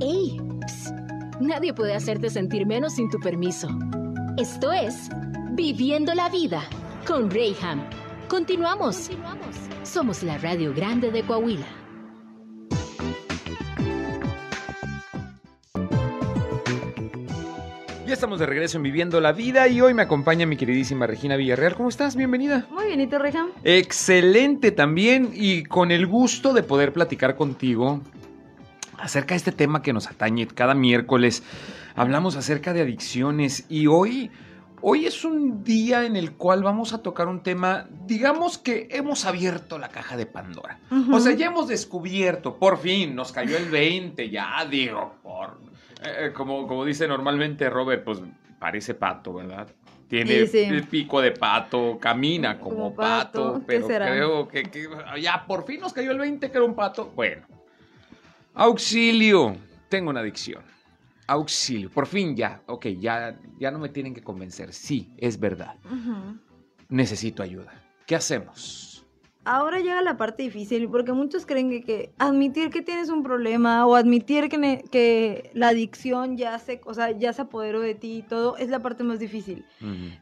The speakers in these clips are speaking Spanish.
¡Ey! Psst. Nadie puede hacerte sentir menos sin tu permiso. Esto es Viviendo la Vida con Rayham. Continuamos. Somos la Radio Grande de Coahuila. Ya estamos de regreso en Viviendo la Vida y hoy me acompaña mi queridísima Regina Villarreal. ¿Cómo estás? Bienvenida. Muy bienito, Reham. Excelente también y con el gusto de poder platicar contigo acerca de este tema que nos atañe cada miércoles. Hablamos acerca de adicciones y hoy, hoy es un día en el cual vamos a tocar un tema, digamos que hemos abierto la caja de Pandora. O sea, ya hemos descubierto, por fin, nos cayó el 20, ya digo, por... eh, como, como dice normalmente Robert, pues parece pato, ¿verdad? Tiene Sí, sí. el pico de pato, camina como, Como pato, pato, ¿qué pero será? creo que, que ya por fin nos cayó el 20 que era un pato. Bueno, auxilio, tengo una adicción. Auxilio, por fin ya, ok, ya, ya no me tienen que convencer. Sí, es verdad, necesito ayuda. ¿Qué hacemos? Ahora llega la parte difícil, porque muchos creen que, que admitir que tienes un problema o admitir que, ne- que la adicción ya se, o sea, ya se apoderó de ti y todo, es la parte más difícil.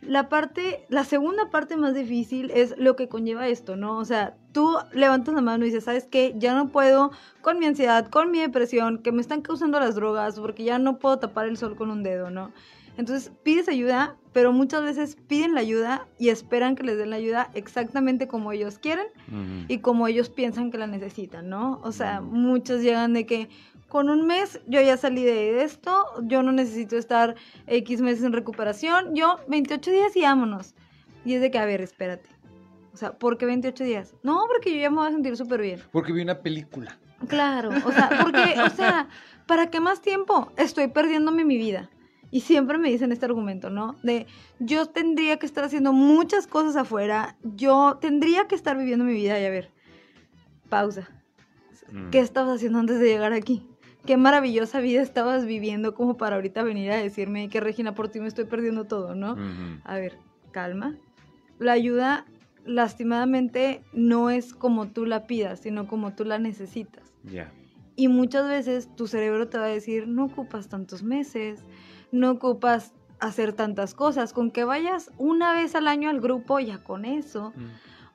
La parte, la segunda parte más difícil es lo que conlleva esto, ¿no? O sea, tú levantas la mano y dices, ¿sabes qué? Ya no puedo con mi ansiedad, con mi depresión, que me están causando las drogas, porque ya no puedo tapar el sol con un dedo, ¿no? Entonces pides ayuda, pero muchas veces piden la ayuda y esperan que les den la ayuda exactamente como ellos quieren y como ellos piensan que la necesitan, ¿no? O sea, Mm. muchos llegan de que con un mes yo ya salí de esto, yo no necesito estar X meses en recuperación, yo 28 días y vámonos. Y es de que, a ver, espérate. O sea, ¿por qué 28 días? No, porque yo ya me voy a sentir súper bien. Porque vi una película. Claro, o sea, porque, o sea, ¿para qué más tiempo? Estoy perdiéndome mi vida. Y siempre me dicen este argumento, ¿no? De yo tendría que estar haciendo muchas cosas afuera, yo tendría que estar viviendo mi vida y a ver, pausa. Mm. ¿Qué estabas haciendo antes de llegar aquí? Qué maravillosa vida estabas viviendo como para ahorita venir a decirme que Regina, por ti me estoy perdiendo todo, ¿no? Ujú. A ver, calma. La ayuda, lastimadamente, no es como tú la pidas, sino como tú la necesitas. Ya. Y muchas veces tu cerebro te va a decir, no ocupas tantos meses, no ocupas hacer tantas cosas, con que vayas una vez al año al grupo, ya con eso, Mm.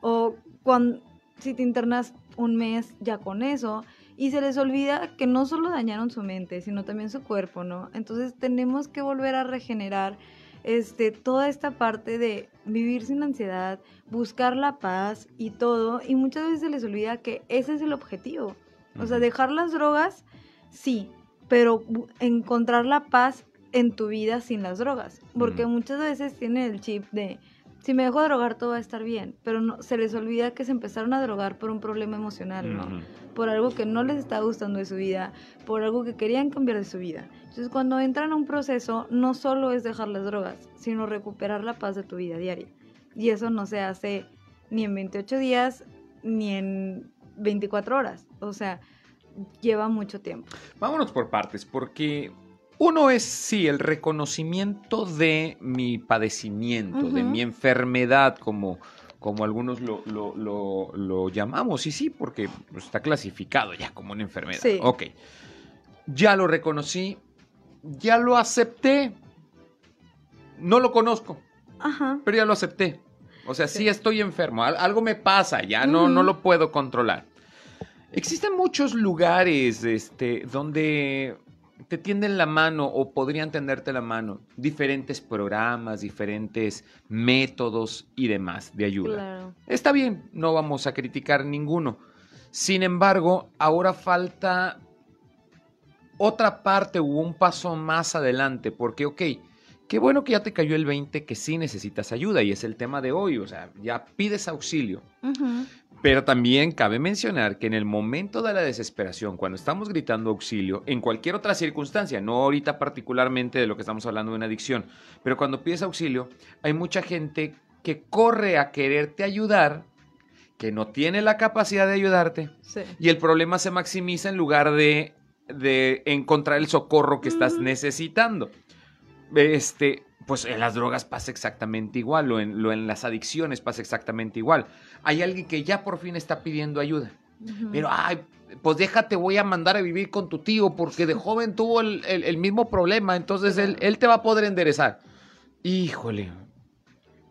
o cuando, si te internas un mes, ya con eso, y se les olvida que no solo dañaron su mente, sino también su cuerpo, ¿no? Entonces tenemos que volver a regenerar este, toda esta parte de vivir sin ansiedad, buscar la paz y todo, y muchas veces se les olvida que ese es el objetivo. O sea, dejar las drogas, sí, pero encontrar la paz en tu vida sin las drogas. Porque muchas veces tienen el chip de, si me dejo drogar todo va a estar bien, pero no, se les olvida que se empezaron a drogar por un problema emocional, ¿no? Por algo que no les estaba gustando de su vida, por algo que querían cambiar de su vida. Entonces, cuando entran a un proceso, no solo es dejar las drogas, sino recuperar la paz de tu vida diaria. Y eso no se hace ni en 28 días, ni en 24 horas. O sea, lleva mucho tiempo. Vámonos por partes, porque uno es, sí, el reconocimiento de mi padecimiento, de mi enfermedad, como, como algunos lo, lo- lo- lo llamamos. Y sí, porque está clasificado ya como una enfermedad. Sí. Ok. Ya lo reconocí, ya lo acepté. No lo conozco, Ajá. pero ya lo acepté. O sea, sí, Sí. estoy enfermo, al- algo me pasa, ya no, no lo puedo controlar. Existen muchos lugares este, donde te tienden la mano o podrían tenderte la mano, diferentes programas, diferentes métodos y demás de ayuda. Claro. Está bien, no vamos a criticar ninguno. Sin embargo, ahora falta otra parte o un paso más adelante, porque, ok, qué bueno que ya te cayó el 20, que sí necesitas ayuda, y es el tema de hoy, o sea, ya pides auxilio. Pero también cabe mencionar que en el momento de la desesperación, cuando estamos gritando auxilio, en cualquier otra circunstancia, no ahorita particularmente de lo que estamos hablando de una adicción, pero cuando pides auxilio, hay mucha gente que corre a quererte ayudar, que no tiene la capacidad de ayudarte, Sí. y el problema se maximiza en lugar de, de encontrar el socorro que estás necesitando. Este, pues en las drogas pasa exactamente igual, o en, lo en las adicciones pasa exactamente igual. Hay alguien que ya por fin está pidiendo ayuda, pero ay, pues déjate, voy a mandar a vivir con tu tío porque de joven tuvo el, el- el mismo problema, entonces él, él te va a poder enderezar. Híjole,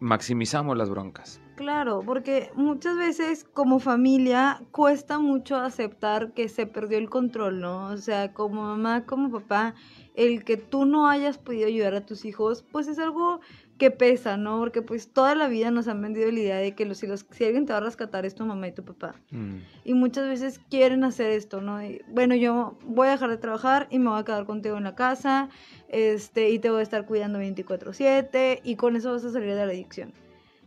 maximizamos las broncas. Claro, porque muchas veces como familia cuesta mucho aceptar que se perdió el control, ¿no? O sea, como mamá, como papá, el que tú no hayas podido ayudar a tus hijos, pues es algo que pesa, ¿no? Porque pues toda la vida nos han vendido la idea de que los, si, los, si alguien te va a rescatar es tu mamá y tu papá. Mm, Y muchas veces quieren hacer esto, ¿no? Y, bueno, yo voy a dejar de trabajar y me voy a quedar contigo en la casa, este, y te voy a estar cuidando 24/7 y con eso vas a salir de la adicción.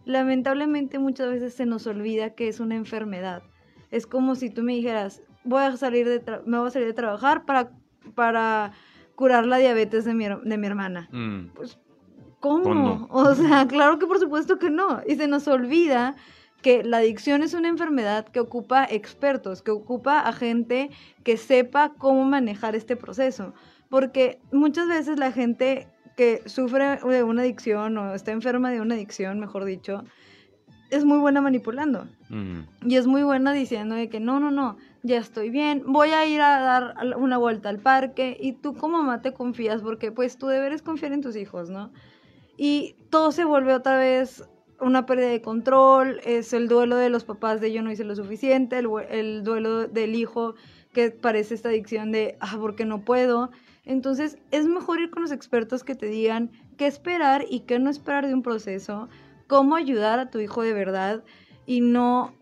Lamentablemente muchas veces se nos olvida que es una enfermedad. Es como si tú me dijeras, voy a salir de tra- me voy a salir de trabajar para, para curar la diabetes de mi, de mi hermana. mm. ¿Cómo? Pues no. O sea, claro que por supuesto que no. Y se nos olvida que la adicción es una enfermedad que ocupa expertos, que ocupa a gente que sepa cómo manejar este proceso. Porque muchas veces la gente que sufre de una adicción o está enferma de una adicción, mejor dicho, es muy buena manipulando. Mm, Y es muy buena diciendo de que no, no, no, ya estoy bien, voy a ir a dar una vuelta al parque y tú como mamá te confías porque pues tu deber es confiar en tus hijos, ¿no? Y todo se vuelve otra vez una pérdida de control, es el duelo de los papás de yo no hice lo suficiente, el, el duelo del hijo que parece esta adicción de, ah, porque no puedo. Entonces es mejor ir con los expertos que te digan qué esperar y qué no esperar de un proceso, cómo ayudar a tu hijo de verdad y no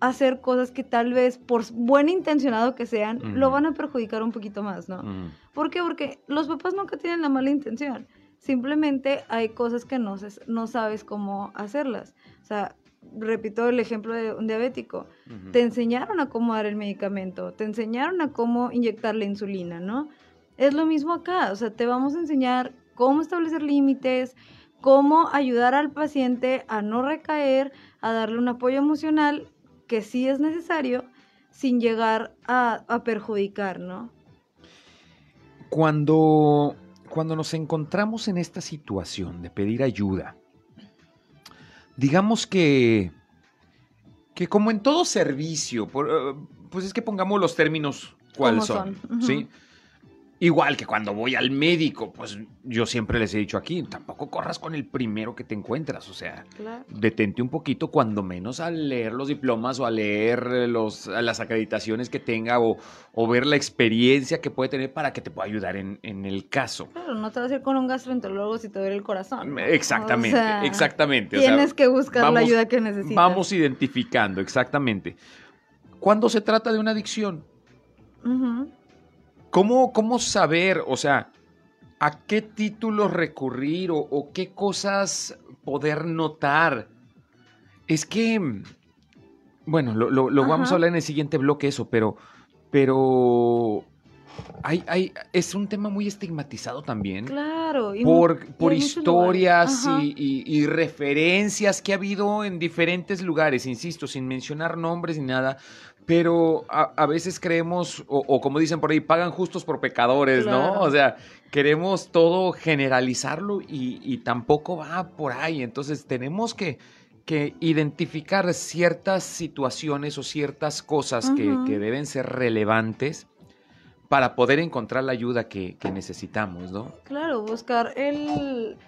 hacer cosas que tal vez por buen intencionado que sean, lo van a perjudicar un poquito más, ¿no? mm. ¿Por qué? Porque los papás nunca tienen la mala intención. Simplemente hay cosas que no, no sabes cómo hacerlas. O sea, repito el ejemplo de un diabético. Te enseñaron a cómo dar el medicamento, te enseñaron a cómo inyectar la insulina, ¿no? Es lo mismo acá, o sea, te vamos a enseñar cómo establecer límites, cómo ayudar al paciente a no recaer, a darle un apoyo emocional que sí es necesario sin llegar a, a perjudicar, ¿no? Cuando, cuando nos encontramos en esta situación de pedir ayuda, digamos que, que como en todo servicio, por, eh, pues es que pongamos los términos cuáles son, son. ¿sí? Igual que cuando voy al médico, pues yo siempre les he dicho aquí, tampoco corras con el primero que te encuentras, o sea, Claro. detente un poquito, cuando menos a leer los diplomas o a leer los, a las acreditaciones que tenga o, o ver la experiencia que puede tener para que te pueda ayudar en, en el caso. Claro, no te vas a ir con un gastroenterólogo si te duele el corazón. Exactamente, O sea, exactamente. o sea, Tienes que buscar la ayuda que necesitas. Vamos identificando, exactamente. Cuando se trata de una adicción, Ujú. ¿Cómo, cómo saber, o sea, a qué títulos recurrir o, o qué cosas poder notar? Es que, bueno, lo, lo- lo vamos a hablar en el siguiente bloque eso, pero, pero hay, hay, es un tema muy estigmatizado también. Claro. y por, por historias y, y- y referencias que ha habido en diferentes lugares, insisto, sin mencionar nombres ni nada, pero a, a veces creemos, o, o como dicen por ahí, pagan justos por pecadores, ¿no? O sea, queremos todo generalizarlo y, y tampoco va por ahí, entonces tenemos que, que identificar ciertas situaciones o ciertas cosas que, que deben ser relevantes para poder encontrar la ayuda que, que necesitamos, ¿no? Claro, buscar el,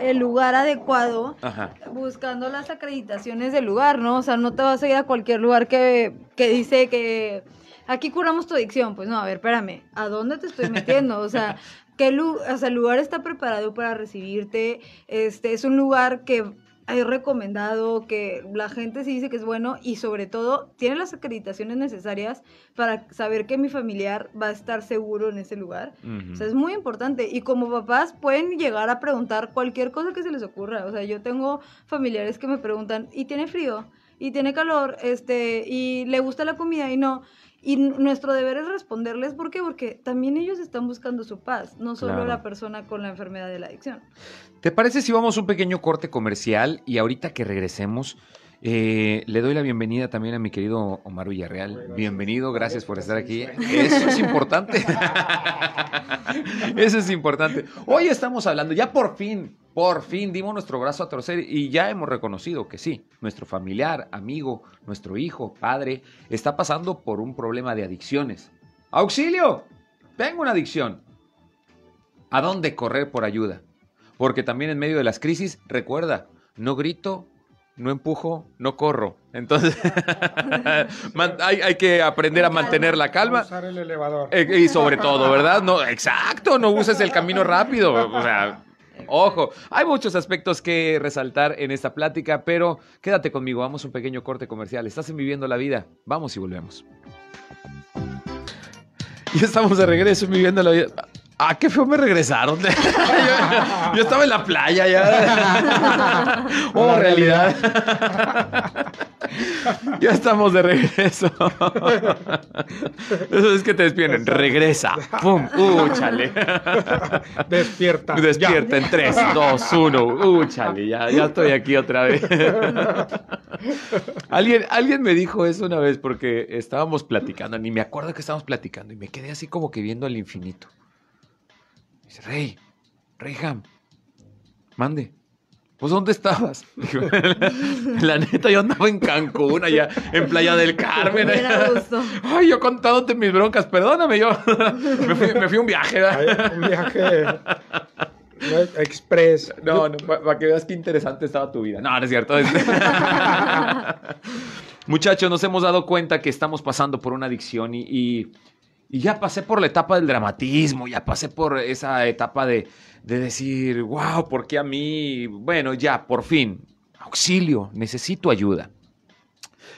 el lugar adecuado, Ajá. buscando las acreditaciones del lugar, ¿no? O sea, no te vas a ir a cualquier lugar que, que dice que aquí curamos tu adicción. Pues no, a ver, espérame, ¿a dónde te estoy metiendo? O sea, ¿qué lu- o sea, el lugar está preparado para recibirte? Este, es un lugar que es recomendado, que la gente sí dice que es bueno y sobre todo tiene las acreditaciones necesarias para saber que mi familiar va a estar seguro en ese lugar. O sea, es muy importante. Y como papás pueden llegar a preguntar cualquier cosa que se les ocurra. O sea, yo tengo familiares que me preguntan, ¿y tiene frío? ¿Y tiene calor? Este, ¿y le gusta la comida? Y no. Y nuestro deber es responderles, ¿por qué? Porque también ellos están buscando su paz, no solo Claro. la persona con la enfermedad de la adicción. ¿Te parece si vamos a un pequeño corte comercial y ahorita que regresemos eh, le doy la bienvenida también a mi querido Omar Villarreal? Bienvenido, gracias por estar aquí. Eso es importante. Eso es importante. Hoy estamos hablando, ya por fin, Por fin dimos nuestro brazo a torcer y ya hemos reconocido que sí, nuestro familiar, amigo, nuestro hijo, padre, está pasando por un problema de adicciones. ¡Auxilio! Tengo una adicción. ¿A dónde correr por ayuda? Porque también en medio de las crisis, recuerda, no grito, no empujo, no corro. Entonces, hay, que aprender a mantener la calma. Usar el elevador. Eh, y sobre todo, ¿verdad? No, exacto, no uses el camino rápido. O sea, Ojo, hay muchos aspectos que resaltar en esta plática, pero quédate conmigo, vamos a un pequeño corte comercial. Estás en Viviendo la Vida, vamos y volvemos. Ya estamos de regreso en Viviendo la Vida. Ah, qué feo me regresaron. yo, estaba en la playa ya. oh, realidad. ya estamos de regreso. Eso es que te despierten. Regresa. ¡Pum! ¡Uh, chale! Despierta. Despierta en 3, 2, 1. ¡Uh, chale! Ya, ya estoy aquí otra vez. alguien, alguien me dijo eso una vez porque estábamos platicando. Ni me acuerdo que estábamos platicando. Y me quedé así como que viendo al infinito. Dice, Rey, Reyham, mande. Pues, ¿dónde estabas? la neta, yo andaba en Cancún, allá en Playa del Carmen. Ay, yo contándote mis broncas, perdóname, yo me fui, me fui un viaje. un viaje express. No, no, para que veas qué interesante estaba tu vida. No, no es cierto. Muchachos, nos hemos dado cuenta que estamos pasando por una adicción y y ya pasé por la etapa del dramatismo, ya pasé por esa etapa de, decir, wow, ¿por qué a mí? Bueno, ya, por fin, auxilio, necesito ayuda.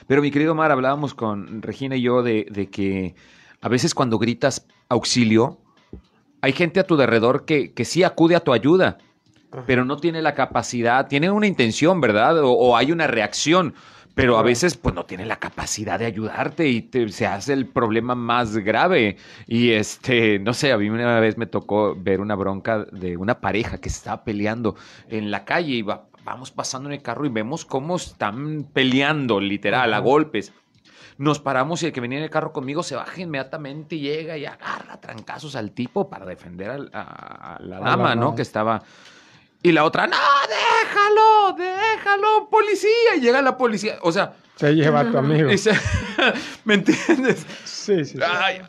Pero mi querido Mar, hablábamos con Regina y yo de, que a veces cuando gritas auxilio, hay gente a tu alrededor que, que sí acude a tu ayuda, pero no tiene la capacidad, tiene una intención, ¿verdad? o hay una reacción pero a veces pues no tiene la capacidad de ayudarte y se hace el problema más grave. Y este, no sé, a mí una vez me tocó ver una bronca de una pareja que se estaba peleando en la calle y vamos pasando en el carro y vemos cómo están peleando, literal, a golpes. Nos paramos y el que venía en el carro conmigo se baja inmediatamente y llega y agarra trancazos al tipo para defender a, la dama, ¿no? Que estaba y la otra, no, déjalo, déjalo, policía. Y llega la policía. O sea. Se lleva a tu amigo. ¿Me entiendes? Sí, sí.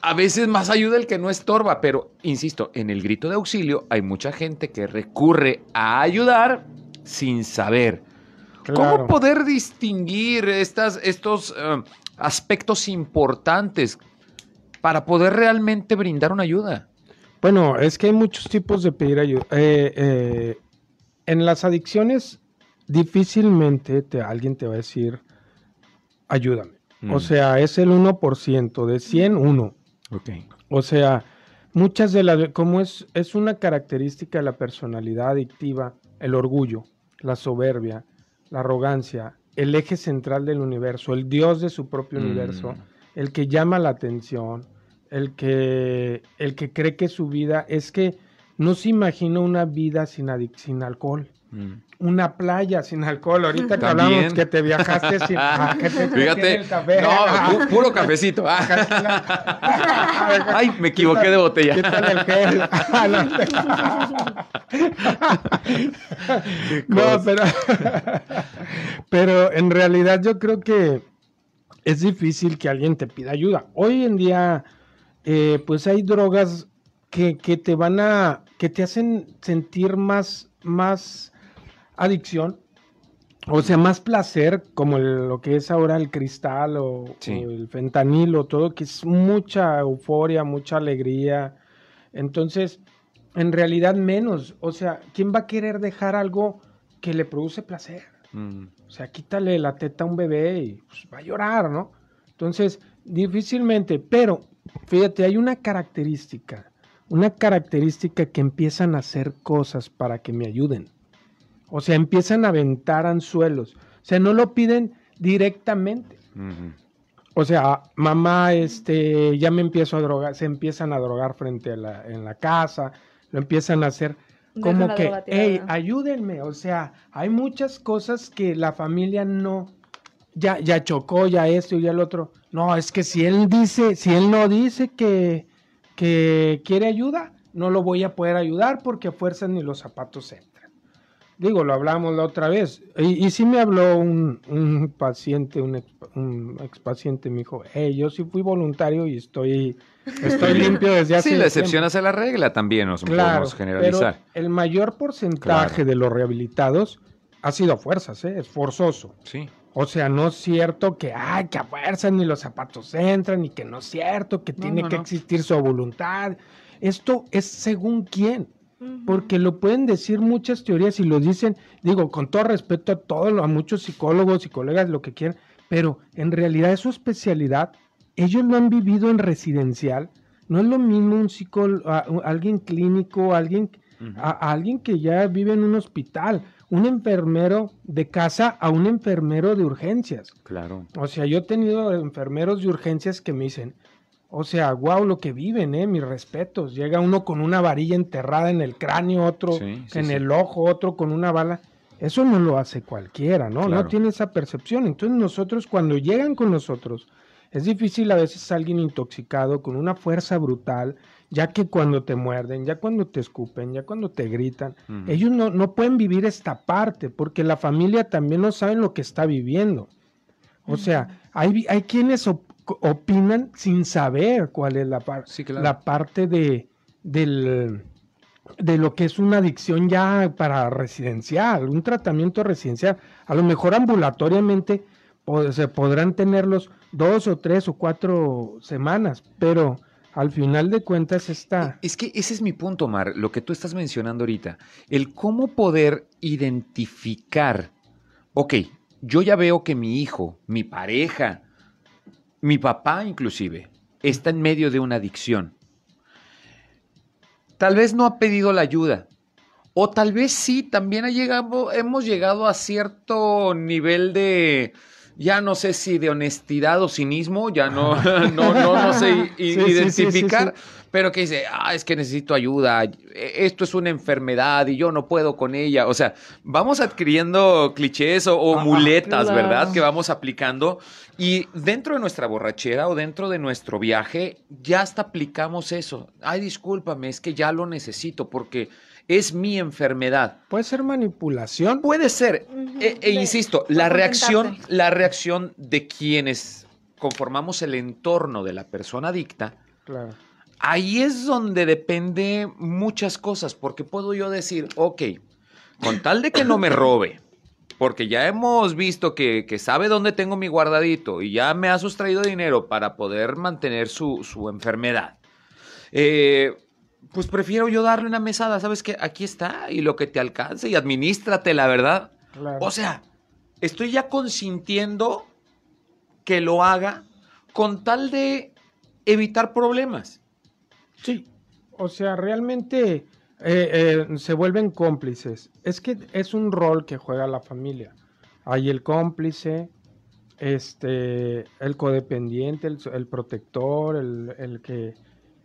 a veces más ayuda el que no estorba, pero insisto, en el grito de auxilio hay mucha gente que recurre a ayudar sin saber. ¿Cómo poder distinguir estas, estos eh, aspectos importantes para poder realmente brindar una ayuda? Bueno, es que hay muchos tipos de pedir ayuda. Eh, eh, en las adicciones difícilmente te, alguien te va a decir, ayúdame. O mm. sea, es el 1%, de 100, 1. Okay. O sea, muchas de las, como es, es una característica de la personalidad adictiva, el orgullo, la soberbia, la arrogancia, el eje central del universo, el dios de su propio mm. universo, el que llama la atención, el que, el que cree que su vida es que no se imagina una vida sin, sin alcohol. Mm. Una playa sin alcohol. Ahorita que hablamos que te viajaste sin ah, que te Fíjate, el café. No, puro cafecito. Ah. Ay, me equivoqué de botella. Quítale el gel. no, pero, pero en realidad yo creo que es difícil que alguien te pida ayuda. Hoy en día, eh, pues hay drogas que, que, te van a, que te hacen sentir más, más adicción, o sea, más placer, como lo que es ahora el cristal o, el fentanilo, todo, que es mucha euforia, mucha alegría. Entonces, en realidad menos. O sea, ¿quién va a querer dejar algo que le produce placer? Mm. O sea, quítale la teta a un bebé y pues, va a llorar, ¿no? Entonces, difícilmente, pero fíjate, hay una característica una característica que empiezan a hacer cosas para que me ayuden. O sea, empiezan a aventar anzuelos. O sea, no lo piden directamente. O sea, mamá, este, ya me empiezo a drogar, se empiezan a drogar frente a la, en la casa, lo empiezan a hacer como que, hey, ayúdenme. O sea, hay muchas cosas que la familia no, ya, ya chocó, ya esto y ya el otro. No, es que si él dice, si él no dice que, que quiere ayuda, no lo voy a poder ayudar porque a fuerzas ni los zapatos entran. Digo, lo hablamos la otra vez, y, y sí me habló un, un paciente, un, ex, un expaciente, me dijo, hey, yo sí fui voluntario y estoy, estoy limpio desde hace Sí, la tiempo". excepción hace la regla también, nos Claro, podemos generalizar. pero el mayor porcentaje Claro. de los rehabilitados ha sido a fuerzas, ¿eh? es forzoso. Sí. O sea, no es cierto que, ay, que a fuerzas ni los zapatos entran, y que no es cierto, que No, tiene no, que no. existir su voluntad. Esto es según quién, Porque lo pueden decir muchas teorías y lo dicen, digo, con todo respeto a todos, a muchos psicólogos y colegas, lo que quieran, pero en realidad es su especialidad. Ellos lo han vivido en residencial. No es lo mismo un psicólogo, alguien clínico, alguien a alguien que ya vive en un hospital, un enfermero de casa a un enfermero de urgencias. Claro. O sea, yo he tenido enfermeros de urgencias que me dicen, o sea, wow, lo que viven, eh, mis respetos. Llega uno con una varilla enterrada en el cráneo, otro Sí, sí, en sí. el ojo, otro con una bala. Eso no lo hace cualquiera, ¿no? Claro. No tiene esa percepción. Entonces nosotros cuando llegan con nosotros, es difícil a veces alguien intoxicado con una fuerza brutal, ya que cuando te muerden, ya cuando te escupen, ya cuando te gritan, ellos no, no pueden vivir esta parte, porque la familia también no sabe lo que está viviendo. O sea, hay, hay quienes op- opinan sin saber cuál es la, par- Sí, claro. la parte de, del, de lo que es una adicción ya para residencial, un tratamiento residencial. A lo mejor ambulatoriamente se podrán tenerlos dos o tres o cuatro semanas, pero al final de cuentas está... Es que ese es mi punto, Mar, lo que tú estás mencionando ahorita. El cómo poder identificar, ok, yo ya veo que mi hijo, mi pareja, mi papá inclusive, está en medio de una adicción. Tal vez no ha pedido la ayuda. O tal vez sí, también ha llegado, hemos llegado a cierto nivel de, ya no sé si de honestidad o cinismo, ya no, no, no, no sé i- Sí, sí, sí, sí, identificar, pero que dice, ah, es que necesito ayuda, e- esto es una enfermedad y yo no puedo con ella. O sea, vamos adquiriendo clichés o, o Ah, muletas, claro. ¿verdad? Que vamos aplicando y dentro de nuestra borrachera o dentro de nuestro viaje ya hasta aplicamos eso. Ay, discúlpame, es que ya lo necesito porque es mi enfermedad. Puede ser manipulación. Puede ser, e, e insisto, la reacción, la reacción de quienes conformamos el entorno de la persona adicta, Claro. ahí es donde depende muchas cosas, porque puedo yo decir, ok, con tal de que no me robe, porque ya hemos visto que, que sabe dónde tengo mi guardadito y ya me ha sustraído dinero para poder mantener su, su enfermedad. Eh, pues prefiero yo darle una mesada, ¿sabes qué? Aquí está y lo que te alcance y administrate, la verdad. Claro. O sea, estoy ya consintiendo que lo haga con tal de evitar problemas. Sí, o sea, realmente eh, eh, se vuelven cómplices. Es que es un rol que juega la familia. Hay el cómplice, este, el codependiente, el, el protector, el, el que,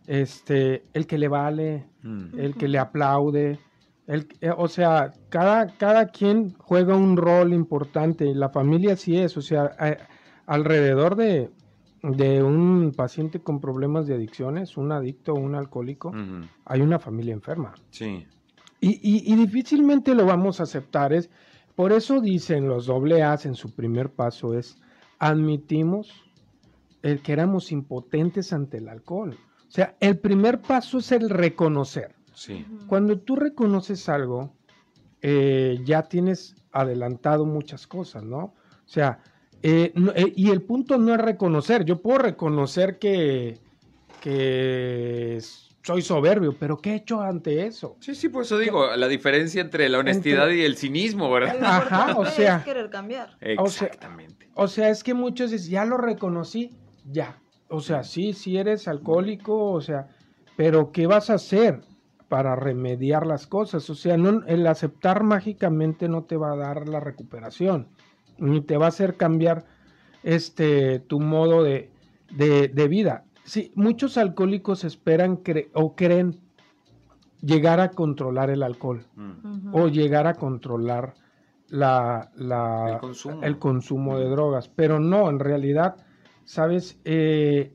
este, el que le vale, Mm. el que le aplaude. El, eh, o sea, cada, cada quien juega un rol importante y la familia sí es. O sea, eh, alrededor de, de un paciente con problemas de adicciones, un adicto un alcohólico, hay una familia enferma. Sí. Y, y- y difícilmente lo vamos a aceptar. Es, por eso dicen los doble A's en su primer paso es, admitimos el que éramos impotentes ante el alcohol. O sea, el primer paso es el reconocer. Sí. Cuando tú reconoces algo, eh, ya tienes adelantado muchas cosas, ¿no? O sea, eh, no- eh, y el punto no es reconocer. Yo puedo reconocer que, que soy soberbio, pero ¿qué he hecho ante eso? Sí, sí, por eso digo, la diferencia entre la honestidad y el cinismo, ¿verdad? Ajá, o sea- es querer cambiar. O sea- Exactamente. O sea, es que muchos dicen, ya lo reconocí, ya. O sea, sí, sí eres alcohólico, o sea, pero ¿qué vas a hacer para remediar las cosas? O sea, no, el aceptar mágicamente no te va a dar la recuperación, ni te va a hacer cambiar este tu modo de, de- de vida. Sí, muchos alcohólicos esperan cre- o creen llegar a controlar el alcohol Mm. O llegar a controlar la, la- El consumo. el consumo de drogas. Pero no, en realidad, sabes, Eh,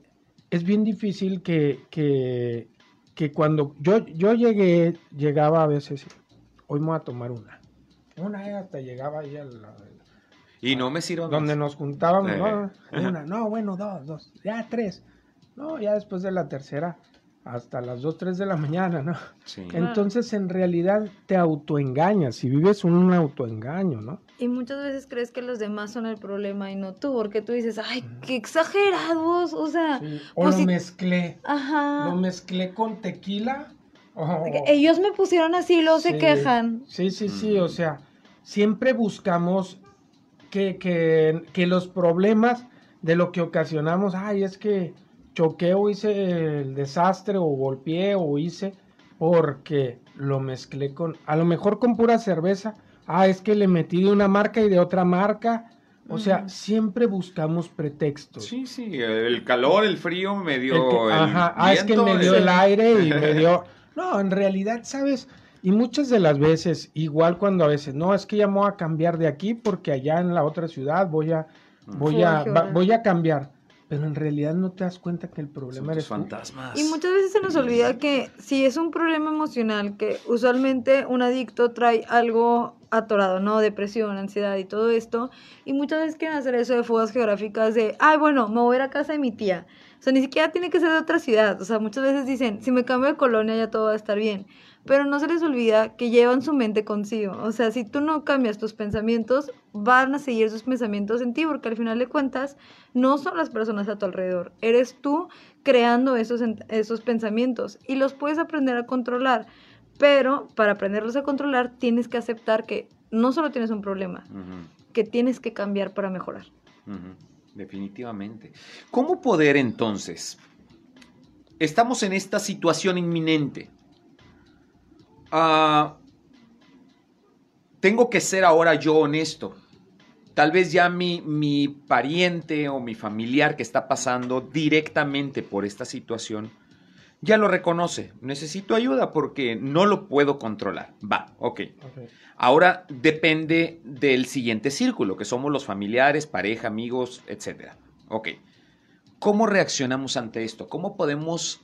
es bien difícil que, que, que cuando yo, yo llegué, llegaba a veces, hoy me voy a tomar una. Una vez hasta llegaba ahí al... Y no me sirvo Donde nos juntábamos, Eh. no, una, no, bueno, dos, dos, ya tres. No, ya después de la tercera, hasta las dos, tres de la mañana, ¿no? Sí. Entonces, en realidad, te autoengañas y vives un autoengaño, ¿no? Y muchas veces crees que los demás son el problema y no tú, porque tú dices, ay, qué exagerados, o sea, Sí, O pues lo mezclé, ajá. lo mezclé con tequila. o- Que Ellos me pusieron así, luego se quejan. Sí, sí, sí, o sea, siempre buscamos que, que, que los problemas de lo que ocasionamos, ay, es que choqué o hice el desastre o golpeé o hice porque lo mezclé con, a lo mejor con pura cerveza, ah, es que le metí de una marca y de otra marca, o sea, siempre buscamos pretextos. Sí, sí, el calor, el frío me El dio que- el ajá, ah, es que me dio el- aire y me dio. No, en realidad, ¿sabes? Y muchas de las veces, igual cuando a veces, no, es que ya me voy a cambiar de aquí porque allá en la otra ciudad voy a, voy a, voy a cambiar. Pero en realidad no te das cuenta que el Son problema tus eres tú. fantasmas. Y muchas veces se nos olvida que si es un problema emocional, que usualmente un adicto trae algo atorado, ¿no? Depresión, ansiedad y todo esto. Y muchas veces quieren hacer eso de fugas geográficas de, ay, bueno, me voy a ir a casa de mi tía. O sea, ni siquiera tiene que ser de otra ciudad. O sea, muchas veces dicen, si me cambio de colonia ya todo va a estar bien. Pero no se les olvida que llevan su mente consigo. O sea, si tú no cambias tus pensamientos, van a seguir sus pensamientos en ti, porque al final de cuentas no son las personas a tu alrededor. Eres tú creando esos, esos pensamientos y los puedes aprender a controlar. Pero para aprenderlos a controlar, tienes que aceptar que no solo tienes un problema, que tienes que cambiar para mejorar. Definitivamente. ¿Cómo poder entonces? Estamos en esta situación inminente. Ah, tengo que ser ahora yo honesto. Tal vez ya mi, mi pariente o mi familiar que está pasando directamente por esta situación ya lo reconoce. Necesito ayuda porque no lo puedo controlar. Va, ok. Ok. Ahora depende del siguiente círculo, que somos los familiares, pareja, amigos, etc. Ok. ¿Cómo reaccionamos ante esto? ¿Cómo podemos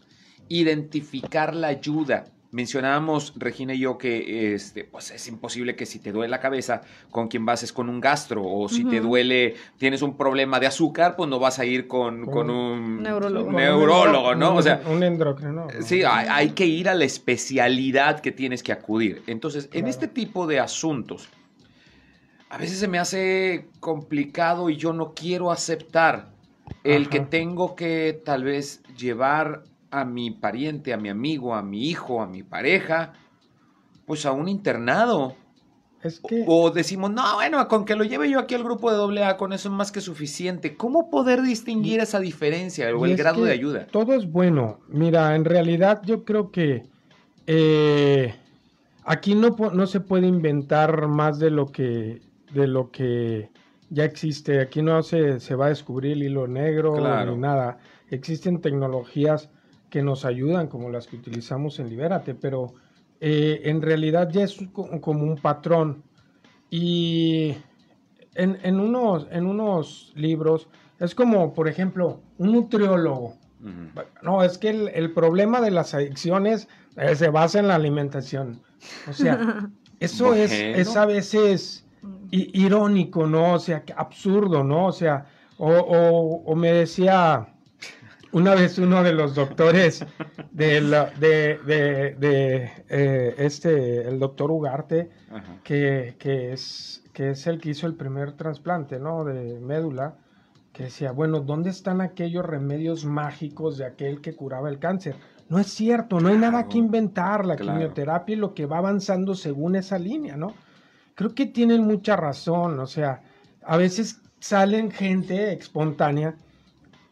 identificar la ayuda? Mencionábamos, Regina y yo, que este, pues es imposible que si te duele la cabeza, con quien vas es con un gastro, o si te duele, tienes un problema de azúcar, pues no vas a ir con, Con con un Neurólogo. un neurólogo, ¿no? O sea, un, un endocrino. Sí, hay, hay que ir a la especialidad que tienes que acudir. Entonces, en este tipo de asuntos, a veces se me hace complicado y yo no quiero aceptar el Ajá. que tengo que tal vez llevar a mi pariente, a mi amigo, a mi hijo, a mi pareja, pues a un internado. Es que... O decimos, no, bueno, con que lo lleve yo aquí al grupo de AA, con eso es más que suficiente. ¿Cómo poder distinguir esa diferencia o el grado de ayuda? Todo es bueno. Mira, en realidad yo creo que eh, aquí no, no se puede inventar más de lo que, de lo que ya existe. Aquí no se, se va a descubrir el hilo negro Claro. ni nada. Existen tecnologías que nos ayudan, como las que utilizamos en Libérate, pero eh, en realidad ya es co- como un patrón. Y en, en unos, en unos libros es como, por ejemplo, un nutriólogo. No, es que el, el problema de las adicciones eh, se basa en la alimentación. O sea, eso es, Bueno. es a veces i- irónico, ¿no? O sea, que absurdo, ¿no? O sea, o, o- o me decía una vez uno de los doctores de, la- de, de- de, eh, este, el doctor Ugarte, que, que es, que es el que hizo el primer trasplante, ¿no? De médula, que decía, bueno, ¿dónde están aquellos remedios mágicos de aquel que curaba el cáncer? No es cierto, no hay nada que inventar, la claro. quimioterapia y lo que va avanzando según esa línea, ¿no? Creo que tienen mucha razón, o sea, a veces salen gente espontánea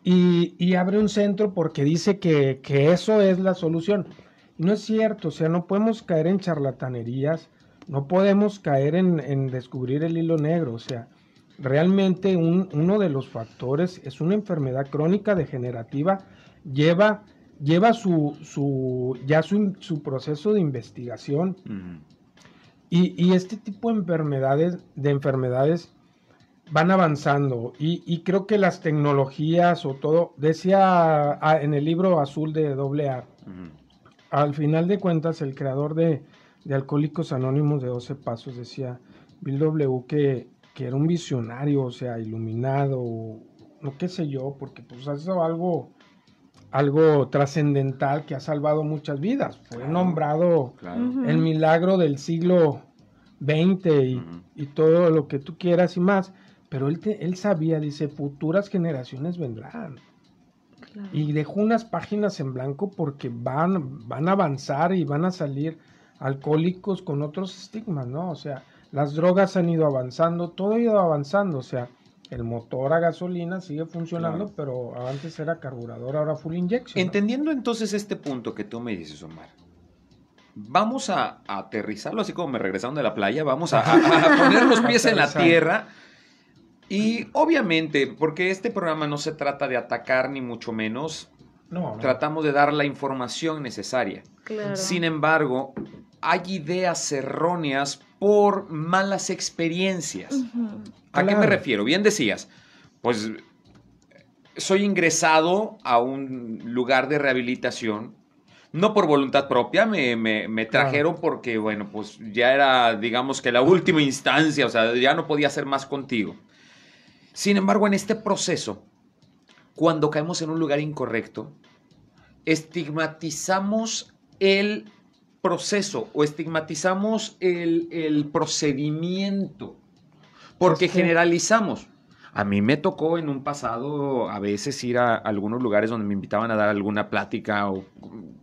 y, y abre un centro porque dice que, que eso es la solución. Y no es cierto, o sea, no podemos caer en charlatanerías, no podemos caer en, en descubrir el hilo negro, o sea, realmente un- uno de los factores es una enfermedad crónica degenerativa, lleva, lleva su, su, ya su, su proceso de investigación y, y este tipo de enfermedades, de enfermedades van avanzando y, y creo que las tecnologías o todo, decía ah, en el libro azul de AA, Ujú. al final de cuentas el creador de, de Alcohólicos Anónimos de 12 Pasos decía Bill W. que, que era un visionario, o sea, iluminado, no qué sé yo, porque pues ha sido algo, algo trascendental que ha salvado muchas vidas. Fue Claro. nombrado Claro. El milagro del siglo XX y, y todo lo que tú quieras y más. Pero él, te- él sabía, dice, futuras generaciones vendrán. Claro. Y dejó unas páginas en blanco porque van, van a avanzar y van a salir alcohólicos con otros estigmas, ¿no? O sea, las drogas han ido avanzando, todo ha ido avanzando, o sea, el motor a gasolina sigue funcionando, pero antes era carburador, ahora full injection. ¿no? Entendiendo entonces este punto que tú me dices, Omar, vamos a, a aterrizarlo así como me regresaron de la playa, vamos a, a- a poner los pies en la tierra. Y obviamente, porque este programa no se trata de atacar ni mucho menos, No, no. tratamos de dar la información necesaria. Claro. Sin embargo, hay ideas erróneas por malas experiencias. ¿A qué me refiero? Bien decías, pues soy ingresado a un lugar de rehabilitación, no por voluntad propia, me, me- me Claro. trajeron porque, bueno, pues ya era, digamos que la última instancia, o sea, ya no podía hacer más contigo. Sin embargo, en este proceso, cuando caemos en un lugar incorrecto, estigmatizamos el proceso o estigmatizamos el, el procedimiento porque generalizamos. A mí me tocó en un pasado a veces ir a algunos lugares donde me invitaban a dar alguna plática o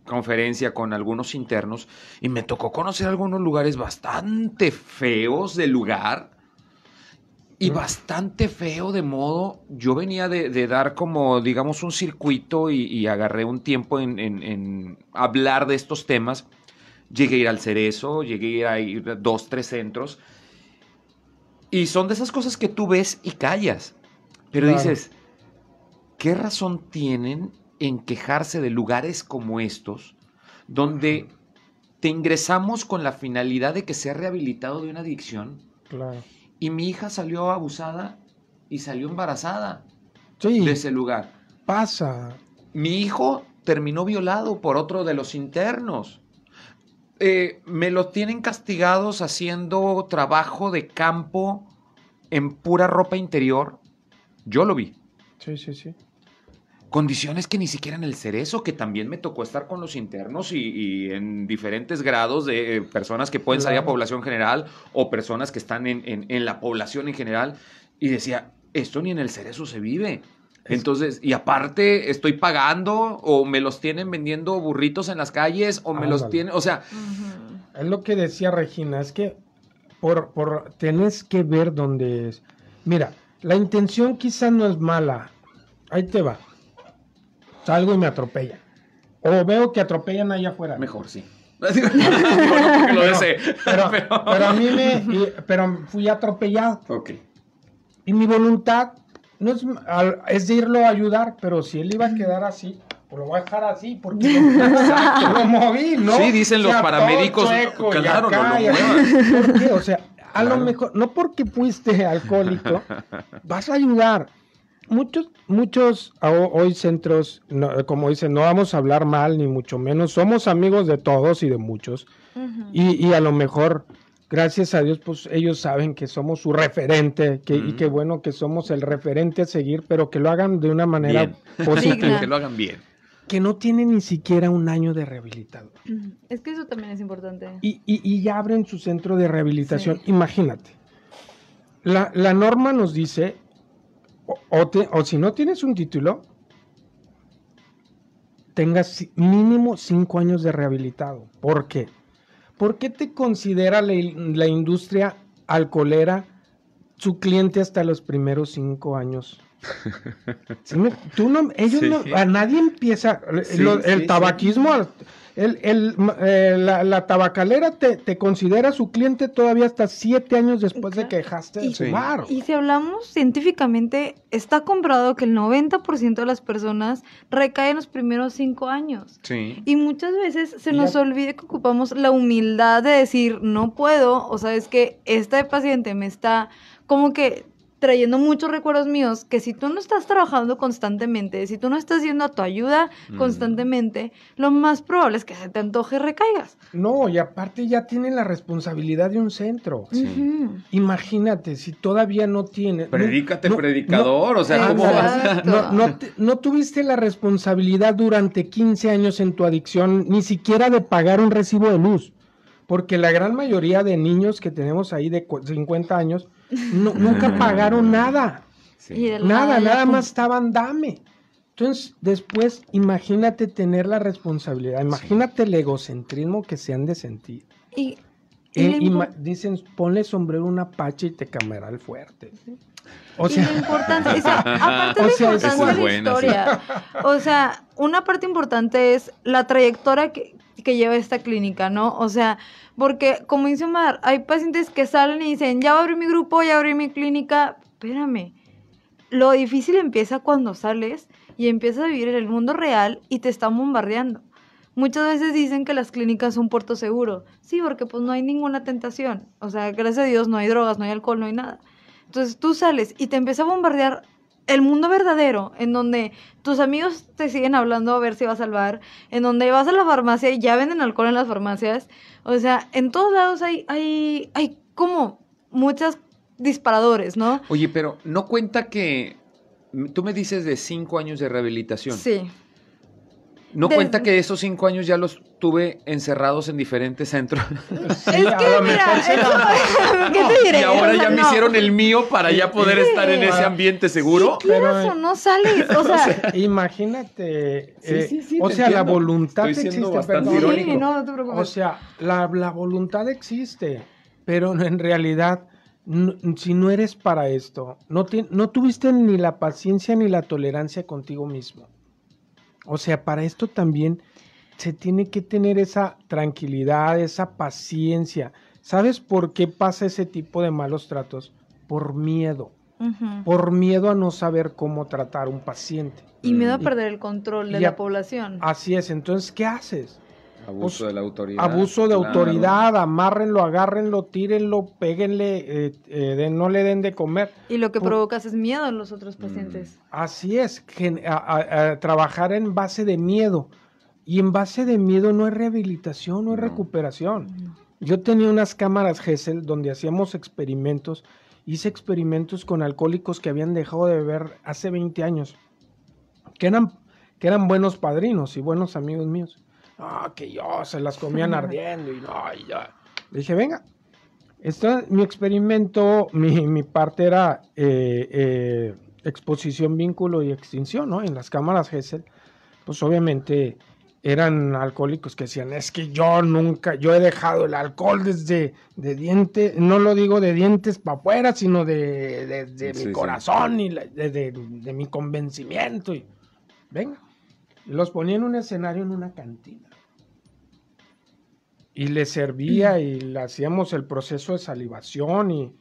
conferencia con algunos internos y me tocó conocer algunos lugares bastante feos del lugar y bastante feo de modo, yo venía de, de dar como, digamos, un circuito y, y agarré un tiempo en, en- en hablar de estos temas. Llegué a ir al Cerezo, llegué a ir a dos, tres centros. Y son de esas cosas que tú ves y callas. Pero Claro. dices, ¿qué razón tienen en quejarse de lugares como estos, donde te ingresamos con la finalidad de que sea rehabilitado de una adicción? Claro. Y mi hija salió abusada y salió embarazada Sí, de ese lugar. pasa. Mi hijo terminó violado por otro de los internos. Eh, me lo tienen castigados haciendo trabajo de campo en pura ropa interior. Yo lo vi. Sí, sí, sí. Condiciones que ni siquiera en el cerezo, que también me tocó estar con los internos y, y en diferentes grados de eh, personas que pueden salir a población general o personas que están en, en- en la población en general. Y decía, esto ni en el cerezo se vive. Es- Entonces, y aparte estoy pagando o me los tienen vendiendo burritos en las calles o me los Ándale. tienen, o sea. Es lo que decía Regina, es que por, por tenés que ver dónde es. Mira, la intención quizás no es mala. Ahí te va. Salgo y me atropellan. O veo que atropellan allá afuera. mejor sí. No lo Pero-. Pero, pero a mí me. pero fui atropellado. Ok. Y mi voluntad no es, es de irlo a ayudar, pero si él iba a quedar así, pues lo voy a dejar así, porque lo, lo moví, ¿no? Sí, dicen los O sea, paramédicos, chueco, claro, no acá, lo muevas. ¿Por qué? O sea, a Claro. lo mejor, no porque fuiste alcohólico, vas a ayudar. Muchos, muchos hoy centros, no, como dicen, no vamos a hablar mal, ni mucho menos. Somos amigos de todos y de muchos. Y, y a lo mejor, gracias a Dios, pues ellos saben que somos su referente, que, y qué bueno que somos el referente a seguir, pero que lo hagan de una manera Bien. positiva. Que lo hagan bien. Que no tiene ni siquiera un año de rehabilitador. Ujú. Es que eso también es importante. Y, y- y ya abren su centro de rehabilitación. Imagínate. La, la norma nos dice, o, te- o si no tienes un título, tengas mínimo cinco años de rehabilitado. ¿Por qué? ¿Por qué te considera la, la industria alcoholera su cliente hasta los primeros cinco años? Sí me- tú no, ellos Sí. no, a nadie empieza, Sí, lo- sí, el sí. tabaquismo, el, el- eh, la, la tabacalera te, te considera su cliente todavía hasta siete años después de que dejaste de fumar. Y si hablamos científicamente, está comprobado que el 90% de las personas recaen en los primeros cinco años. Sí. Y muchas veces se nos ya- olvida que ocupamos la humildad de decir, no puedo, o sabes que este paciente me está como que trayendo muchos recuerdos míos que si tú no estás trabajando constantemente, si tú no estás yendo a tu ayuda Mm. constantemente, lo más probable es que se te antoje y recaigas. No, y aparte ya tienen la responsabilidad de un centro. Sí. Imagínate, si todavía no tiene... Predícate, no- predicador, o sea, ¿cómo vas a...? Exacto. No, no, te- no tuviste la responsabilidad durante 15 años en tu adicción, ni siquiera de pagar un recibo de luz. Porque la gran mayoría de niños que tenemos ahí de cu- 50 años no- nunca pagaron nada. Sí. Nada, nada más estaban dame. Entonces, después, imagínate tener la responsabilidad, imagínate el egocentrismo que se han de sentir. Y, y Eh, dicen, ponle sombrero a un apache y te camerá el fuerte. O y sea, la importancia, o sea, aparte O de sea, la es de la historia, o sea, una parte importante es la trayectoria que, que lleva esta clínica, ¿no? O sea, porque como dice Omar, hay pacientes que salen y dicen, ya abrí mi grupo, ya abrí mi clínica, espérame, lo difícil empieza cuando sales y empiezas a vivir en el mundo real y te están bombardeando. Muchas veces dicen que las clínicas son puerto seguro. Sí, porque pues no hay ninguna tentación. O sea, gracias a Dios no hay drogas, no hay alcohol, no hay nada. Entonces tú sales y te empieza a bombardear el mundo verdadero, en donde tus amigos te siguen hablando a ver si vas al bar, en donde vas a la farmacia y ya venden alcohol en las farmacias. O sea, en todos lados hay, hay, hay como muchas disparadores, ¿no? Oye, pero no cuenta que... Tú me dices de cinco años de rehabilitación. Sí. No De- cuenta que esos cinco años ya los tuve encerrados en diferentes centros. sí, es que, mira, mejor ¿qué te diré? Y ahora O sea, ya me no. hicieron el mío para ya poder Sí. estar en ese ambiente seguro. Quieras Pero, o no sales, o sea... Imagínate, Sí, eh, sí, sí, o te sea, la voluntad Estoy existe, bastante perdón. irónico. Sí, no, no te preocupes. O sea, la, la voluntad existe, pero en realidad, no- si no eres para esto, no, ti- no tuviste ni la paciencia ni la tolerancia contigo mismo. O sea, para esto también se tiene que tener esa tranquilidad, esa paciencia. ¿Sabes por qué pasa ese tipo de malos tratos? Por miedo. Por miedo a no saber cómo tratar a un paciente. Y miedo a Y- perder el control de y la a- población. Así es, entonces, ¿qué haces? Abuso de la autoridad. Abuso de claro. autoridad, amárrenlo, agárrenlo, tírenlo, péguenle, eh, eh, de- no le den de comer. Y lo que por- provocas es miedo en los otros Mm. pacientes. Así es, gen- a- a- a trabajar en base de miedo. Y en base de miedo no es rehabilitación, no es No. recuperación. Yo tenía unas cámaras Gesell donde hacíamos experimentos. Hice experimentos con alcohólicos que habían dejado de beber hace 20 años. Que eran, que eran buenos padrinos y buenos amigos míos. Ah, que yo se las comían ardiendo y no, y ya. Le dije, venga. Esto, mi experimento, mi, mi parte era eh, eh, exposición, vínculo y extinción, ¿no? En las cámaras Gesell, pues obviamente eran alcohólicos que decían, es que yo nunca, yo he dejado el alcohol desde de diente, no lo digo de dientes para afuera, sino de, de- de Sí, mi sí. corazón y la- de, de- de mi convencimiento. Y, venga, los ponía en un escenario en una cantina. Y le servía y le hacíamos el proceso de salivación y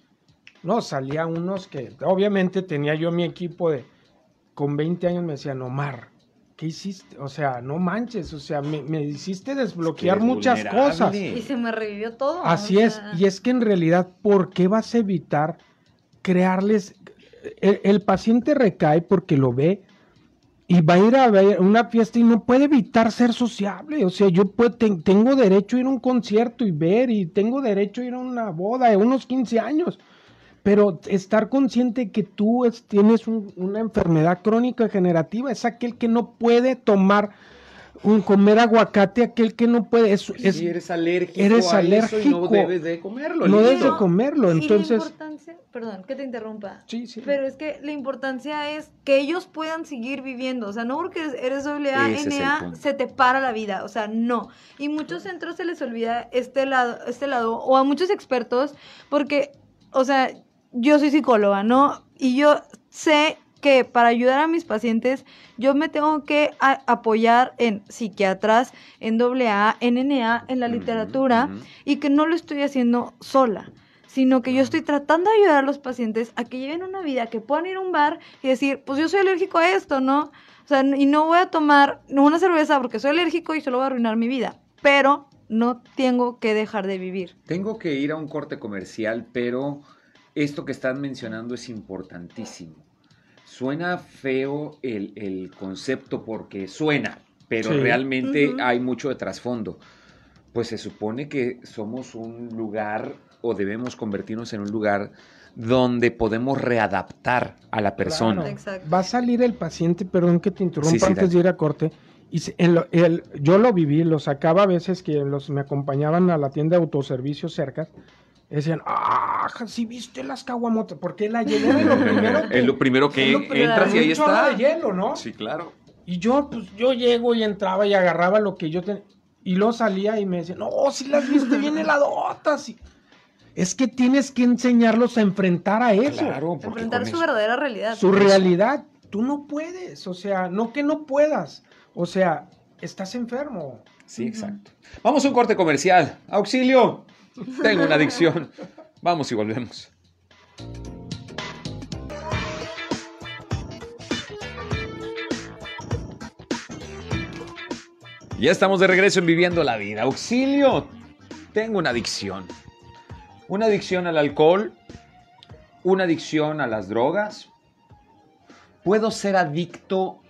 no, salía unos que obviamente tenía yo mi equipo de con 20 años me decían, Omar, ¿qué hiciste? O sea, no manches, o sea, me, me hiciste desbloquear muchas vulnerable. cosas. Y se me revivió todo. Así o es, y es que en realidad, ¿por qué vas a evitar crearles? El, el paciente recae porque lo ve y va a ir a ver una fiesta y no puede evitar ser sociable. O sea, yo puedo- ten- tengo derecho a ir a un concierto y ver, y tengo derecho a ir a una boda de unos 15 años. Pero estar consciente que tú es- tienes un- una enfermedad crónica degenerativa es aquel que no puede tomar un comer aguacate, aquel que no puede. Es, es- Sí, eres alérgico eres a eso y no alérgico. debes de comerlo. no debes de comerlo. y la Entonces, importancia, perdón, que te interrumpa. sí, sí. Pero es que la importancia es que ellos puedan seguir viviendo. O sea, no porque eres es el NA, se te para la vida. O sea, no. Y muchos centros se les olvida este lado, este lado, o a muchos expertos, porque, o sea, yo soy psicóloga, ¿no? Y yo sé que para ayudar a mis pacientes, yo me tengo que apoyar en psiquiatras, en AA, en NA, en la literatura, y que no lo estoy haciendo sola, sino que yo estoy tratando de ayudar a los pacientes a que lleven una vida, que puedan ir a un bar y decir, pues yo soy alérgico a esto, ¿no? O sea, y no voy a tomar una cerveza porque soy alérgico y solo voy a arruinar mi vida, pero no tengo que dejar de vivir. Tengo que ir a un corte comercial, pero esto que están mencionando es importantísimo. Suena feo el, el concepto porque suena, pero Sí. realmente hay mucho de trasfondo. Pues se supone que somos un lugar o debemos convertirnos en un lugar donde podemos readaptar a la persona. Claro. Va a salir el paciente, perdón que te interrumpa Sí, sí, antes dale. de ir a corte. Y se- en lo- el- yo lo viví, lo sacaba a veces que los me acompañaban a la tienda de autoservicio cerca. Decían, ah, si viste las caguamotas, porque la hielera es lo primero que, Es lo primero que es lo primero- entras y ahí está. de hielo, ¿no? Sí, claro. Y yo, pues, yo llego y entraba y agarraba lo que yo tenía. Y luego salía y me decían, no, si las viste bien heladotas. Y- Es que tienes que enseñarlos a enfrentar a eso. Claro, Enfrentar su eso- verdadera realidad. Su realidad. Tú no puedes. O sea, no que no puedas. O sea, estás enfermo. Sí, exacto. Vamos a un corte comercial. Auxilio. Tengo una adicción. Vamos y volvemos. Ya estamos de regreso en Viviendo la Vida. Auxilio. Tengo una adicción. Una adicción al alcohol. Una adicción a las drogas. Puedo ser adicto,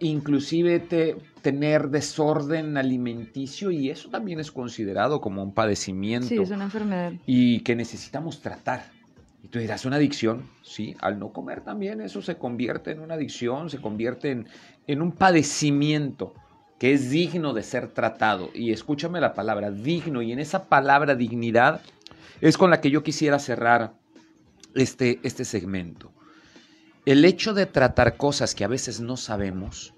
inclusive te- tener desorden alimenticio y eso también es considerado como un padecimiento Sí, es una enfermedad. y que necesitamos tratar. Y tú dirás, una adicción, sí, al no comer también eso se convierte en una adicción, se convierte en, en un padecimiento que es digno de ser tratado. Y escúchame la palabra, digno, y en esa palabra dignidad es con la que yo quisiera cerrar este, este segmento. El hecho de tratar cosas que a veces no sabemos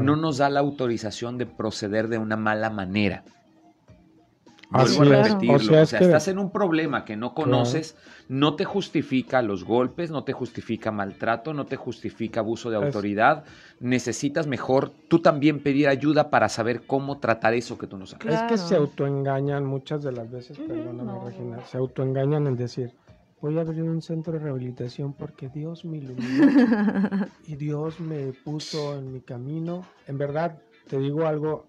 no nos da la autorización de proceder de una mala manera. Así Vuelvo a es. repetirlo. O sea, es que- estás en un problema que no conoces, no te justifica los golpes, no te justifica maltrato, no te justifica abuso de Es- autoridad. Necesitas mejor tú también pedir ayuda para saber cómo tratar eso que tú no sabes. Es que se autoengañan muchas de las veces, perdóname no. Regina, se autoengañan en decir, voy a abrir un centro de rehabilitación porque Dios me iluminó y Dios me puso en mi camino. En verdad, te digo algo,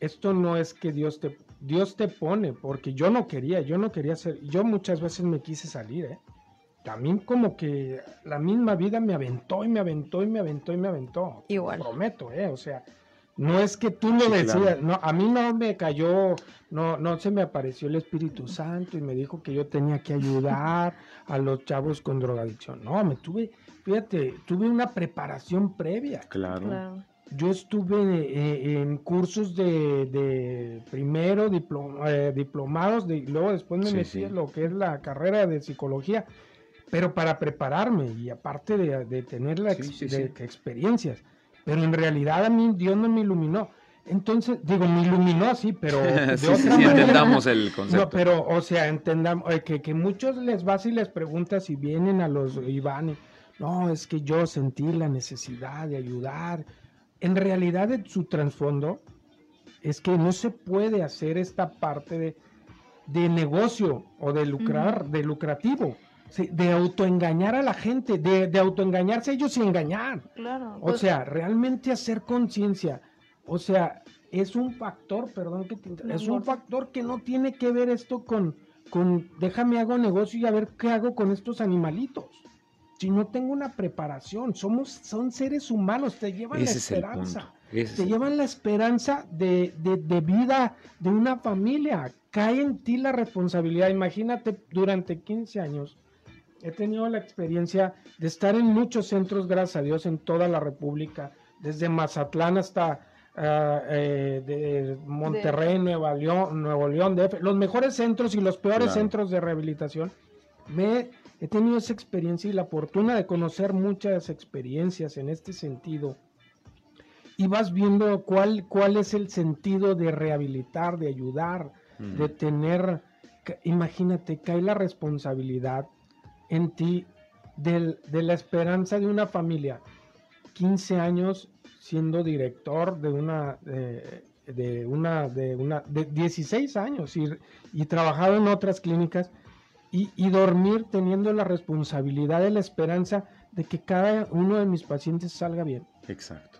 esto no es que Dios te, Dios te pone, porque yo no quería, yo no quería ser, yo muchas veces me quise salir, ¿eh? También como que la misma vida me aventó y me aventó y me aventó y me aventó. Igual. Te prometo, ¿eh? O sea, no es que tú lo Sí, decidas, claro. no, a mí no me cayó, no, no se me apareció el Espíritu Santo y me dijo que yo tenía que ayudar a los chavos con drogadicción. No, me tuve, fíjate, tuve una preparación previa. Claro. Yo estuve eh, en cursos de, de primero diplom- eh, diplomados, de, y luego después me Sí, metí sí. en lo que es la carrera de psicología, pero para prepararme y aparte de, de tener la Sí, ex- sí, de- sí. experiencias. Pero en realidad a mí Dios no me iluminó. Entonces, digo, me iluminó, sí, pero de sí, otra sí, sí, manera. entendamos el concepto. No, pero, o sea, entendamos eh, que, que muchos les vas y les preguntas si vienen a los Iván. y, No, es que yo sentí la necesidad de ayudar. En realidad, de su trasfondo es que no se puede hacer esta parte de, de negocio o de lucrar, de lucrativo, sí, de autoengañar a la gente, de, de autoengañarse ellos y engañar. Claro. O pues, sea, realmente hacer conciencia. O sea, es un factor, perdón que te No es un factor que no tiene que ver esto con, con déjame hago negocio y a ver qué hago con estos animalitos. Si no tengo una preparación, somos, son seres humanos, te llevan Ese la esperanza. es Te llevan la esperanza de, de- de vida de una familia. Cae en ti la responsabilidad. Imagínate, durante 15 años he tenido la experiencia de estar en muchos centros, gracias a Dios, en toda la República, desde Mazatlán hasta eh, de Monterrey, Nueva León, Nuevo León, DF, los mejores centros y los peores Claro. centros de rehabilitación. Me he tenido esa experiencia y la fortuna de conocer muchas experiencias en este sentido y vas viendo cuál, cuál es el sentido de rehabilitar, de ayudar, de tener, imagínate, cae la responsabilidad en ti del- de la esperanza de una familia. 15 años siendo director de una, de, de una, de una, de 16 años y, y trabajado en otras clínicas y, y dormir teniendo la responsabilidad de la esperanza de que cada uno de mis pacientes salga bien Exacto.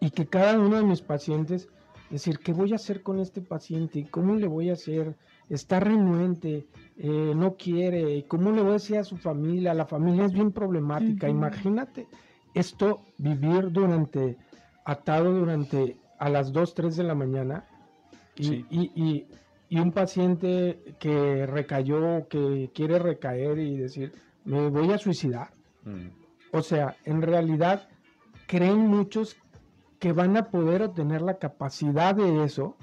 y que cada uno de mis pacientes decir, ¿qué voy a hacer con este paciente? ¿Cómo le voy a hacer? Está renuente, eh, no quiere, ¿cómo le voy a decir a su familia? La familia es bien problemática. Imagínate esto, vivir durante, atado durante a las 2, 3 de la mañana y, Sí. y- y- y un paciente que recayó, que quiere recaer y decir, me voy a suicidar. Mm. O sea, en realidad creen muchos que van a poder obtener la capacidad de eso.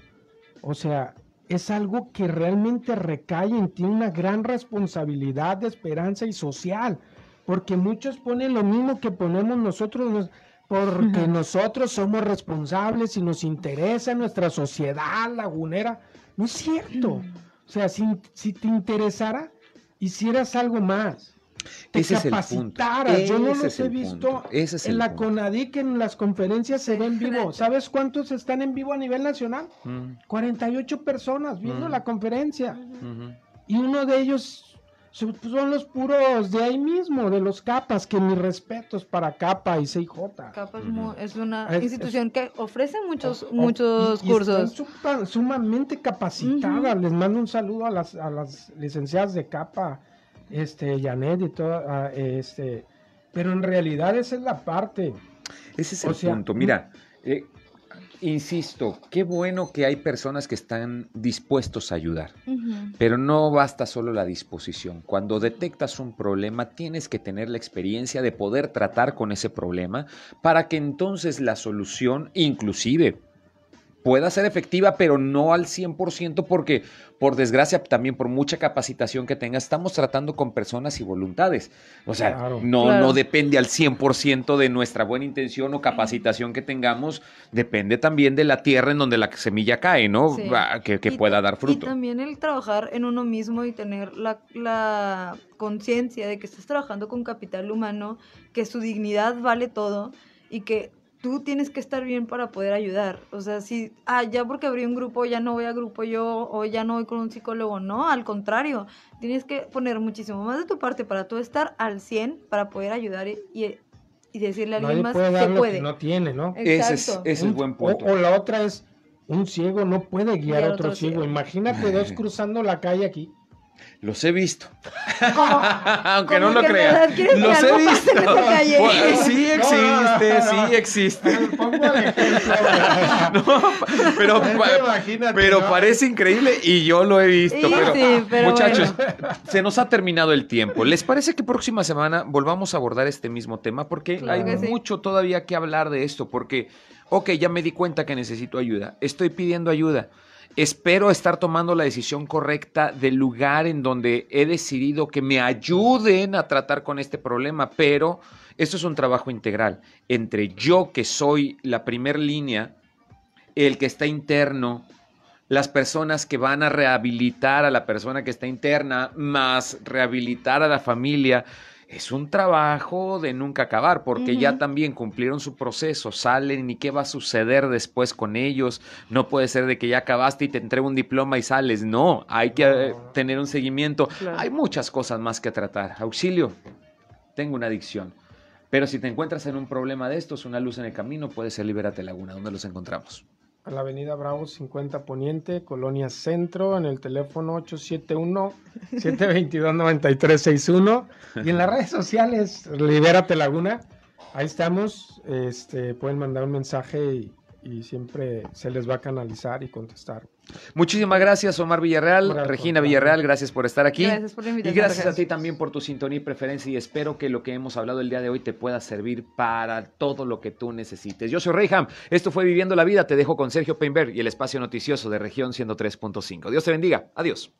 O sea, es algo que realmente recae en ti una gran responsabilidad de esperanza y social. Porque muchos ponen lo mismo que ponemos nosotros, nos- porque nosotros somos responsables y nos interesa nuestra sociedad lagunera. No es cierto. O sea, si, si te interesara, hicieras algo más. Te Ese es el punto. capacitaras. Yo no Ese los he visto punto. Ese es en la punto. CONADIC, en las conferencias se ven vivo. ¿Sabes cuántos están en vivo a nivel nacional? Mm, 48 personas viendo Mm. la conferencia. Y uno de ellos son son los puros de ahí mismo, de los capas, que mis respetos para capa y CIJ. Capa es, es una Es- institución que ofrece muchos, O- o- muchos y- y cursos. están sumamente capacitadas. Les mando un saludo a las, a las licenciadas de capa, este, Janet y todo, ah, este, pero en realidad esa es la parte. Ese es O el sea, punto. Mira, eh, insisto, qué bueno que hay personas que están dispuestos a ayudar. Pero no basta solo la disposición. Cuando detectas un problema, tienes que tener la experiencia de poder tratar con ese problema para que entonces la solución, inclusive, pueda ser efectiva, pero no al 100%, porque por desgracia, también por mucha capacitación que tengas, estamos tratando con personas y voluntades. O sea, Claro. no, Claro. no depende al 100% de nuestra buena intención o capacitación que tengamos, depende también de la tierra en donde la semilla cae, ¿no? Sí. Va, Que, que pueda dar fruto. Y también el trabajar en uno mismo y tener la, la conciencia de que estás trabajando con capital humano, que su dignidad vale todo y que tú tienes que estar bien para poder ayudar. O sea, si, ah, ya porque abrí un grupo, ya no voy a grupo yo o ya no voy con un psicólogo. No, al contrario, tienes que poner muchísimo más de tu parte para tú estar al 100 para poder ayudar y, y- y decirle a alguien Nadie más puede dar que lo puede. que no tiene, ¿no? Ese es, Exacto. ese es el Un- buen punto. o la otra es, un ciego no puede guiar a otro, ciego. ciego. Imagínate dos cruzando la calle aquí. Los he visto. ¿Cómo? Aunque no lo crean. Los he visto. sí No, existe, no, no. sí existe. No, pero, pero ¿no? parece increíble y yo lo he visto. Sí, pero, sí, pero muchachos, se nos ha terminado el tiempo. ¿Les parece que próxima semana volvamos a abordar este mismo tema? Porque Claro hay sí. mucho todavía que hablar de esto. Porque, ok, ya me di cuenta que necesito ayuda. Estoy pidiendo ayuda. Espero estar tomando la decisión correcta del lugar en donde he decidido que me ayuden a tratar con este problema, pero esto es un trabajo integral entre yo que soy la primer línea, el que está interno, las personas que van a rehabilitar a la persona que está interna, más rehabilitar a la familia. Es un trabajo de nunca acabar, porque ya también cumplieron su proceso, salen y qué va a suceder después con ellos. No puede ser de que ya acabaste y te entrego un diploma y sales. No, hay que eh, No. tener un seguimiento. Claro. Hay muchas cosas más que tratar. Auxilio, tengo una adicción. Pero si te encuentras en un problema de estos, una luz en el camino, puede ser Libérate Laguna. ¿Dónde los encontramos? A la avenida Bravo 50 Poniente, Colonia Centro, en el teléfono 871-722-9361. Y en las redes sociales, Libérate Laguna. Ahí estamos. Este, pueden mandar un mensaje y, y siempre se les va a canalizar y contestar. Muchísimas gracias, Omar Villarreal, Regina. Villarreal, gracias por estar aquí. Gracias por la Y invitación. gracias a ti también por tu sintonía y preferencia y espero que lo que hemos hablado el día de hoy te pueda servir para todo lo que tú necesites. Yo soy Reyham, esto fue Viviendo la Vida, te dejo con Sergio Peinberg y el espacio noticioso de región 103.5. Dios te bendiga, adiós.